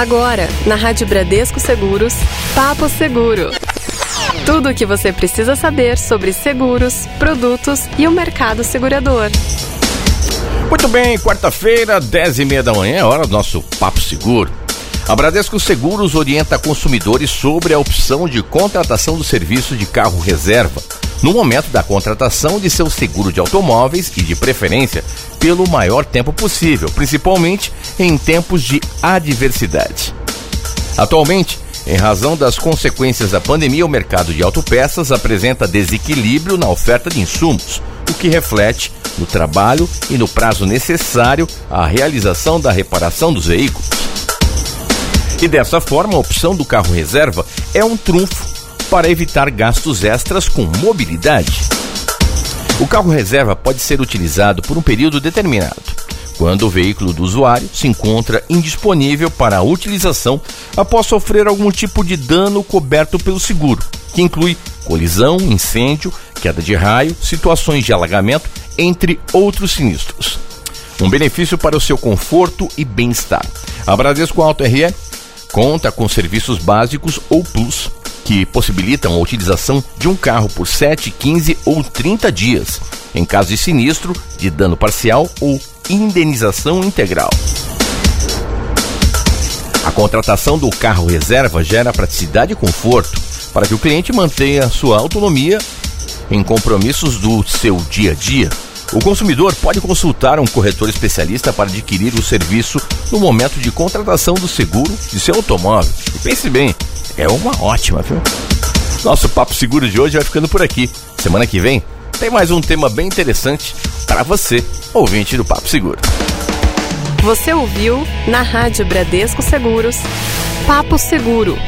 Agora, na Rádio Bradesco Seguros, Papo Seguro. Tudo o que você precisa saber sobre seguros, produtos e o mercado segurador. Muito bem, quarta-feira, 10 e meia da manhã, é hora do nosso Papo Seguro. A Bradesco Seguros orienta consumidores sobre a opção de contratação do serviço de carro reserva no momento da contratação de seu seguro de automóveis e, de preferência, pelo maior tempo possível, principalmente em tempos de adversidade. Atualmente, em razão das consequências da pandemia, o mercado de autopeças apresenta desequilíbrio na oferta de insumos, o que reflete no trabalho e no prazo necessário à realização da reparação dos veículos. E dessa forma, a opção do carro reserva é um trunfo para evitar gastos extras com mobilidade. O carro reserva pode ser utilizado por um período determinado, quando o veículo do usuário se encontra indisponível para a utilização após sofrer algum tipo de dano coberto pelo seguro, que inclui colisão, incêndio, queda de raio, situações de alagamento, entre outros sinistros. Um benefício para o seu conforto e bem-estar. A Bradesco Auto RE conta com serviços básicos ou plus que possibilitam a utilização de um carro por 7, 15 ou 30 dias, em caso de sinistro, de dano parcial ou indenização integral. A contratação do carro reserva gera praticidade e conforto para que o cliente mantenha sua autonomia em compromissos do seu dia a dia. O consumidor pode consultar um corretor especialista para adquirir o serviço no momento de contratação do seguro de seu automóvel. E pense bem, é uma ótima, viu? Nosso Papo Seguro de hoje vai ficando por aqui. Semana que vem tem mais um tema bem interessante para você, ouvinte do Papo Seguro. Você ouviu na Rádio Bradesco Seguros Papo Seguro.